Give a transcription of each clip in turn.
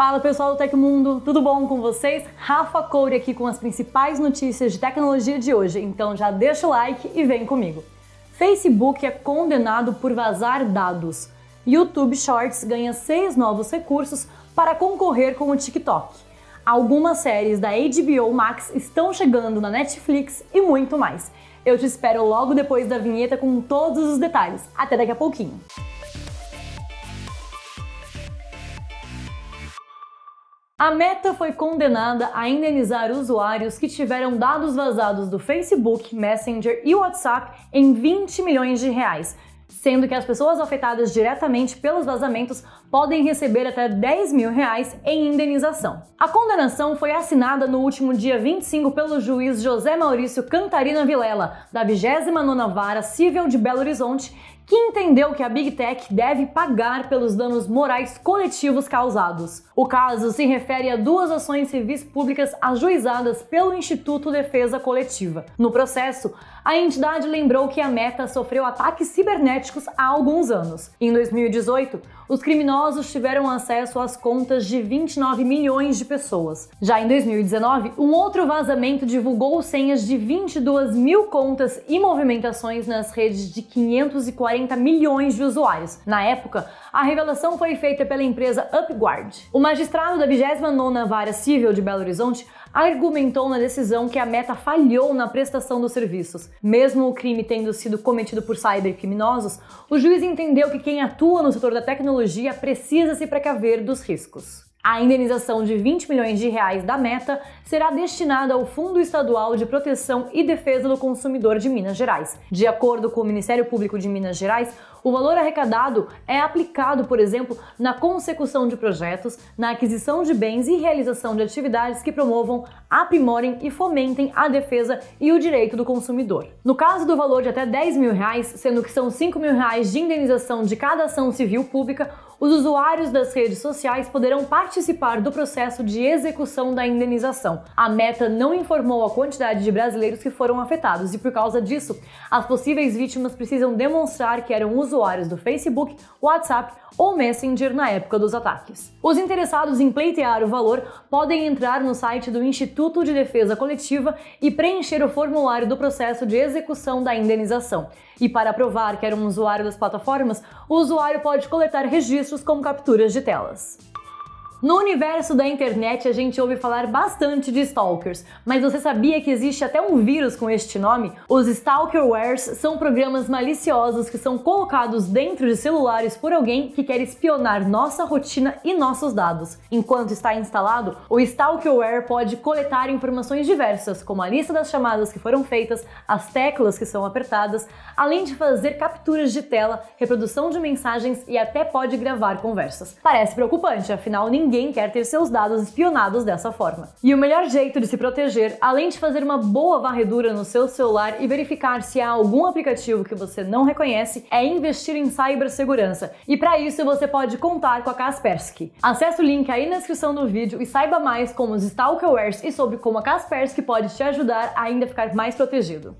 Fala pessoal do Tecmundo, tudo bom com vocês? Rafa Coure aqui com as principais notícias de tecnologia de hoje, então já deixa o like e vem comigo. Facebook é condenado por vazar dados. YouTube Shorts ganha seis novos recursos para concorrer com o TikTok. Algumas séries da HBO Max estão chegando na Netflix e muito mais. Eu te espero logo depois da vinheta com todos os detalhes. Até daqui a pouquinho. A Meta foi condenada a indenizar usuários que tiveram dados vazados do Facebook, Messenger e WhatsApp em 20 milhões de reais, sendo que as pessoas afetadas diretamente pelos vazamentos podem receber até 10 mil reais em indenização. A condenação foi assinada no último dia 25 pelo juiz José Maurício Cantarina Vilela, da 29ª Vara Civil de Belo Horizonte, que entendeu que a Big Tech deve pagar pelos danos morais coletivos causados. O caso se refere a duas ações civis públicas ajuizadas pelo Instituto Defesa Coletiva. No processo, a entidade lembrou que a Meta sofreu ataques cibernéticos há alguns anos. Em 2018, os criminosos tiveram acesso às contas de 29 milhões de pessoas. Já em 2019, um outro vazamento divulgou senhas de 22 mil contas e movimentações nas redes de 540 milhões de usuários. Na época, a revelação foi feita pela empresa Upguard. O magistrado da 29ª Vara Civil de Belo Horizonte argumentou na decisão que a Meta falhou na prestação dos serviços. Mesmo o crime tendo sido cometido por cybercriminosos, o juiz entendeu que quem atua no setor da tecnologia precisa se precaver dos riscos. A indenização de 20 milhões de reais da Meta será destinada ao Fundo Estadual de Proteção e Defesa do Consumidor de Minas Gerais. De acordo com o Ministério Público de Minas Gerais, o valor arrecadado é aplicado, por exemplo, na consecução de projetos, na aquisição de bens e realização de atividades que promovam, aprimorem e fomentem a defesa e o direito do consumidor. No caso do valor de até 10 mil reais, sendo que são 5 mil reais de indenização de cada ação civil pública, os usuários das redes sociais poderão participar do processo de execução da indenização. A Meta não informou a quantidade de brasileiros que foram afetados e, por causa disso, as possíveis vítimas precisam demonstrar que eram usuários do Facebook, WhatsApp ou Messenger na época dos ataques. Os interessados em pleitear o valor podem entrar no site do Instituto de Defesa Coletiva e preencher o formulário do processo de execução da indenização. E para provar que era um usuário das plataformas, o usuário pode coletar registros como capturas de telas. No universo da internet a gente ouve falar bastante de stalkers, mas você sabia que existe até um vírus com este nome? Os stalkerwares são programas maliciosos que são colocados dentro de celulares por alguém que quer espionar nossa rotina e nossos dados. Enquanto está instalado, o stalkerware pode coletar informações diversas, como a lista das chamadas que foram feitas, as teclas que são apertadas, além de fazer capturas de tela, reprodução de mensagens e até pode gravar conversas. Parece preocupante, afinal ninguém ninguém quer ter seus dados espionados dessa forma. E o melhor jeito de se proteger, além de fazer uma boa varredura no seu celular e verificar se há algum aplicativo que você não reconhece, é investir em cibersegurança. E para isso você pode contar com a Kaspersky. Acesse o link aí na descrição do vídeo e saiba mais como os stalkerwares e sobre como a Kaspersky pode te ajudar a ainda ficar mais protegido.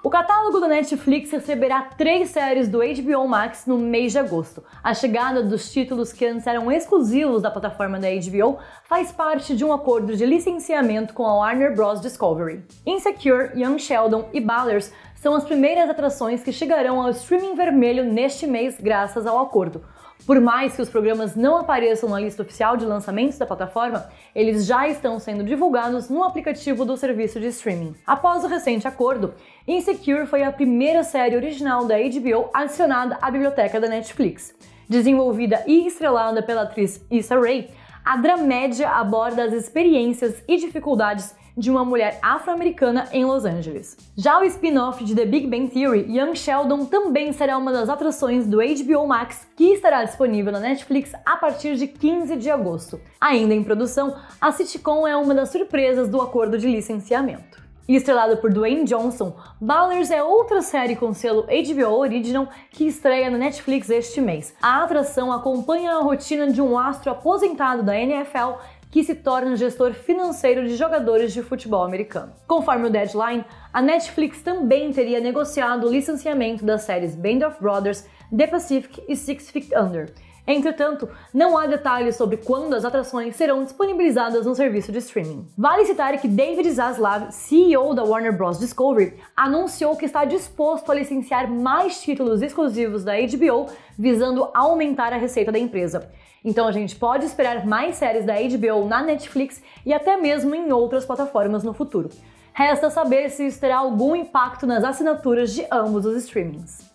O catálogo da Netflix receberá três séries do HBO Max no mês de agosto. A chegada dos títulos que antes eram exclusivos da plataforma da HBO faz parte de um acordo de licenciamento com a Warner Bros. Discovery. Insecure, Young Sheldon e Ballers são as primeiras atrações que chegarão ao streaming vermelho neste mês graças ao acordo. Por mais que os programas não apareçam na lista oficial de lançamentos da plataforma, eles já estão sendo divulgados no aplicativo do serviço de streaming. Após o recente acordo, Insecure foi a primeira série original da HBO adicionada à biblioteca da Netflix. Desenvolvida e estrelada pela atriz Issa Rae, a dramédia aborda as experiências e dificuldades de uma mulher afro-americana em Los Angeles. Já o spin-off de The Big Bang Theory, Young Sheldon, também será uma das atrações do HBO Max, que estará disponível na Netflix a partir de 15 de agosto. Ainda em produção, a sitcom é uma das surpresas do acordo de licenciamento. Estrelado por Dwayne Johnson, Ballers é outra série com selo HBO Original que estreia na Netflix este mês. A atração acompanha a rotina de um astro aposentado da NFL que se torna gestor financeiro de jogadores de futebol americano. Conforme o Deadline, a Netflix também teria negociado o licenciamento das séries Band of Brothers, The Pacific e Six Feet Under. Entretanto, não há detalhes sobre quando as atrações serão disponibilizadas no serviço de streaming. Vale citar que David Zaslav, CEO da Warner Bros. Discovery, anunciou que está disposto a licenciar mais títulos exclusivos da HBO, visando aumentar a receita da empresa. Então a gente pode esperar mais séries da HBO na Netflix e até mesmo em outras plataformas no futuro. Resta saber se isso terá algum impacto nas assinaturas de ambos os streamings.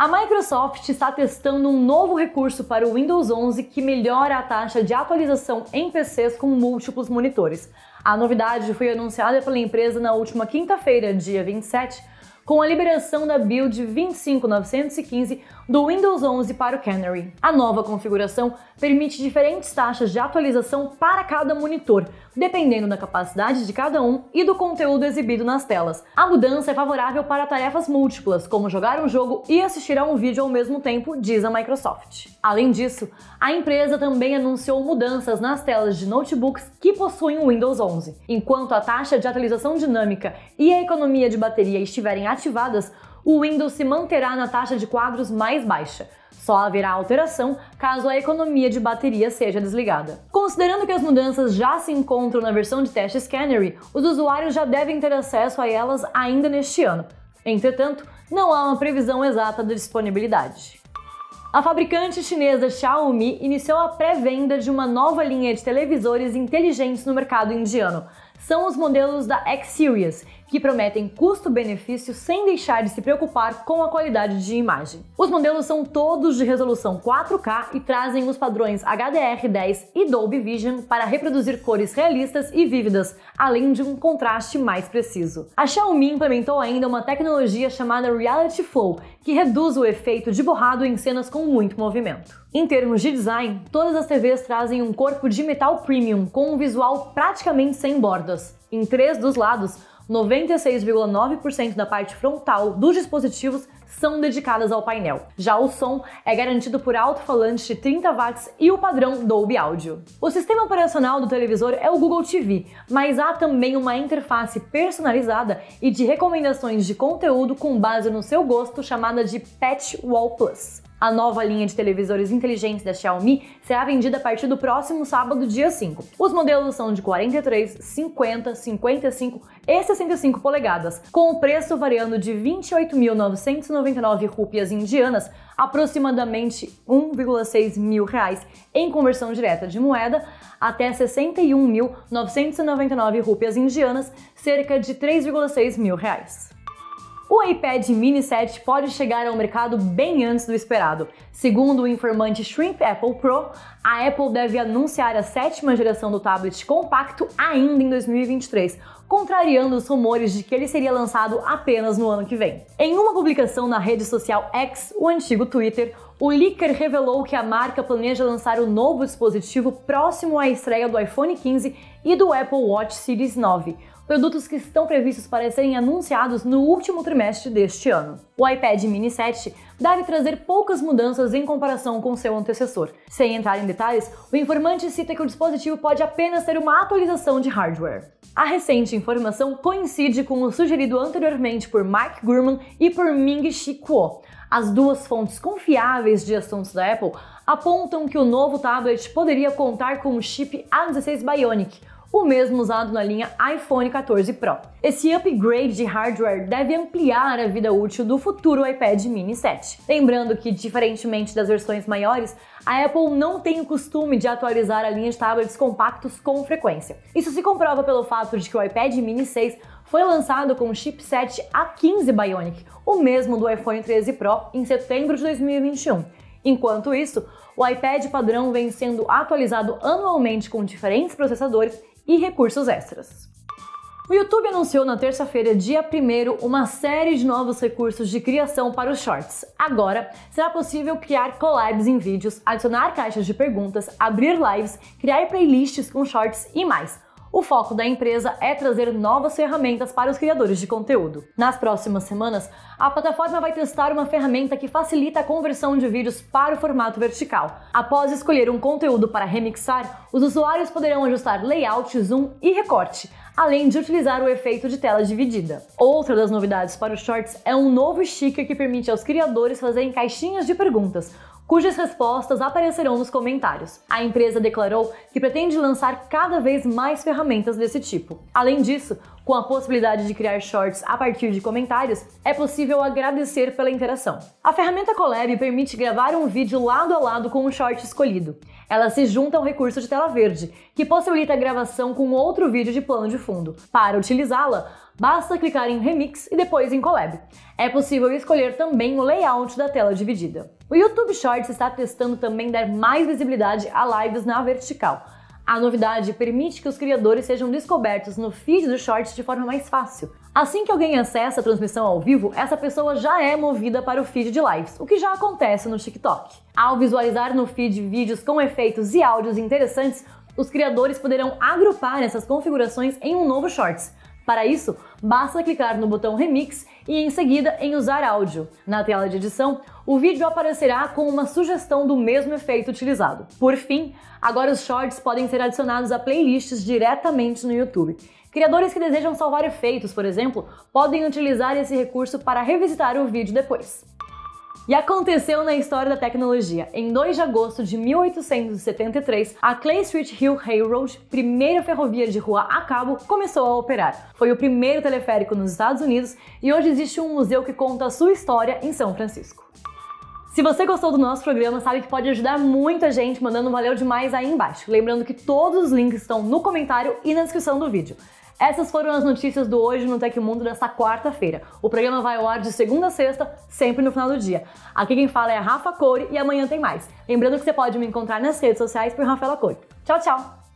A Microsoft está testando um novo recurso para o Windows 11 que melhora a taxa de atualização em PCs com múltiplos monitores. A novidade foi anunciada pela empresa na última quinta-feira, dia 27, com a liberação da build 25915 do Windows 11 para o Canary. A nova configuração permite diferentes taxas de atualização para cada monitor, dependendo da capacidade de cada um e do conteúdo exibido nas telas. A mudança é favorável para tarefas múltiplas, como jogar um jogo e assistir a um vídeo ao mesmo tempo, diz a Microsoft. Além disso, a empresa também anunciou mudanças nas telas de notebooks que possuem o Windows 11. Enquanto a taxa de atualização dinâmica e a economia de bateria estiverem ativadas, o Windows se manterá na taxa de quadros mais baixa. Só haverá alteração caso a economia de bateria seja desligada. Considerando que as mudanças já se encontram na versão de teste Scannery, os usuários já devem ter acesso a elas ainda neste ano. Entretanto, não há uma previsão exata da disponibilidade. A fabricante chinesa Xiaomi iniciou a pré-venda de uma nova linha de televisores inteligentes no mercado indiano. São os modelos da X-Series, que prometem custo-benefício sem deixar de se preocupar com a qualidade de imagem. Os modelos são todos de resolução 4K e trazem os padrões HDR10 e Dolby Vision para reproduzir cores realistas e vívidas, além de um contraste mais preciso. A Xiaomi implementou ainda uma tecnologia chamada Reality Flow, que reduz o efeito de borrado em cenas com muito movimento. Em termos de design, todas as TVs trazem um corpo de metal premium com um visual praticamente sem bordas. Em três dos lados, 96,9% da parte frontal dos dispositivos são dedicadas ao painel. Já o som é garantido por alto-falante de 30 watts e o padrão Dolby Audio. O sistema operacional do televisor é o Google TV, mas há também uma interface personalizada e de recomendações de conteúdo com base no seu gosto chamada de Patch Wall Plus. A nova linha de televisores inteligentes da Xiaomi será vendida a partir do próximo sábado, dia 5. Os modelos são de 43, 50, 55 e 65 polegadas, com o preço variando de 28.999 rupias indianas, aproximadamente 1,6 mil reais em conversão direta de moeda, até 61.999 rupias indianas, cerca de 3,6 mil reais. O iPad Mini 7 pode chegar ao mercado bem antes do esperado. Segundo o informante Shrimp Apple Pro, a Apple deve anunciar a sétima geração do tablet compacto ainda em 2023, contrariando os rumores de que ele seria lançado apenas no ano que vem. Em uma publicação na rede social X, o antigo Twitter, o leaker revelou que a marca planeja lançar o novo dispositivo próximo à estreia do iPhone 15 e do Apple Watch Series 9 produtos que estão previstos para serem anunciados no último trimestre deste ano. O iPad mini 7 deve trazer poucas mudanças em comparação com seu antecessor. Sem entrar em detalhes, o informante cita que o dispositivo pode apenas ter uma atualização de hardware. A recente informação coincide com o sugerido anteriormente por Mike Gurman e por Ming-Chi Kuo. As duas fontes confiáveis de assuntos da Apple apontam que o novo tablet poderia contar com o chip A16 Bionic, o mesmo usado na linha iPhone 14 Pro. Esse upgrade de hardware deve ampliar a vida útil do futuro iPad mini 7. Lembrando que, diferentemente das versões maiores, a Apple não tem o costume de atualizar a linha de tablets compactos com frequência. Isso se comprova pelo fato de que o iPad mini 6 foi lançado com o chipset A15 Bionic, o mesmo do iPhone 13 Pro, em setembro de 2021. Enquanto isso, o iPad padrão vem sendo atualizado anualmente com diferentes processadores e recursos extras. O YouTube anunciou na terça-feira, dia 1 uma série de novos recursos de criação para os shorts. Agora, será possível criar collabs em vídeos, adicionar caixas de perguntas, abrir lives, criar playlists com shorts e mais. O foco da empresa é trazer novas ferramentas para os criadores de conteúdo. Nas próximas semanas, a plataforma vai testar uma ferramenta que facilita a conversão de vídeos para o formato vertical. Após escolher um conteúdo para remixar, os usuários poderão ajustar layout, zoom e recorte, além de utilizar o efeito de tela dividida. Outra das novidades para os Shorts é um novo sticker que permite aos criadores fazerem caixinhas de perguntas, cujas respostas aparecerão nos comentários. A empresa declarou que pretende lançar cada vez mais ferramentas desse tipo. Além disso, com a possibilidade de criar shorts a partir de comentários, é possível agradecer pela interação. A ferramenta Collab permite gravar um vídeo lado a lado com o short escolhido. Ela se junta ao recurso de tela verde, que possibilita a gravação com outro vídeo de plano de fundo. Para utilizá-la, basta clicar em Remix e depois em Collab. É possível escolher também o layout da tela dividida. O YouTube Shorts está testando também dar mais visibilidade a lives na vertical. A novidade permite que os criadores sejam descobertos no feed do Shorts de forma mais fácil. Assim que alguém acessa a transmissão ao vivo, essa pessoa já é movida para o feed de lives, o que já acontece no TikTok. Ao visualizar no feed vídeos com efeitos e áudios interessantes, os criadores poderão agrupar essas configurações em um novo Shorts, para isso, basta clicar no botão Remix e em seguida em Usar áudio. Na tela de edição, o vídeo aparecerá com uma sugestão do mesmo efeito utilizado. Por fim, agora os shorts podem ser adicionados a playlists diretamente no YouTube. Criadores que desejam salvar efeitos, por exemplo, podem utilizar esse recurso para revisitar o vídeo depois. E aconteceu na história da tecnologia. Em 2 de agosto de 1873, a Clay Street Hill Railroad, primeira ferrovia de rua a cabo, começou a operar. Foi o primeiro teleférico nos Estados Unidos e hoje existe um museu que conta a sua história em São Francisco. Se você gostou do nosso programa, sabe que pode ajudar muita gente mandando um valeu demais aí embaixo. Lembrando que todos os links estão no comentário e na descrição do vídeo. Essas foram as notícias do Hoje no Tecmundo desta quarta-feira. O programa vai ao ar de segunda a sexta, sempre no final do dia. Aqui quem fala é Rafa Core e amanhã tem mais. Lembrando que você pode me encontrar nas redes sociais por Rafaela Core. Tchau, tchau!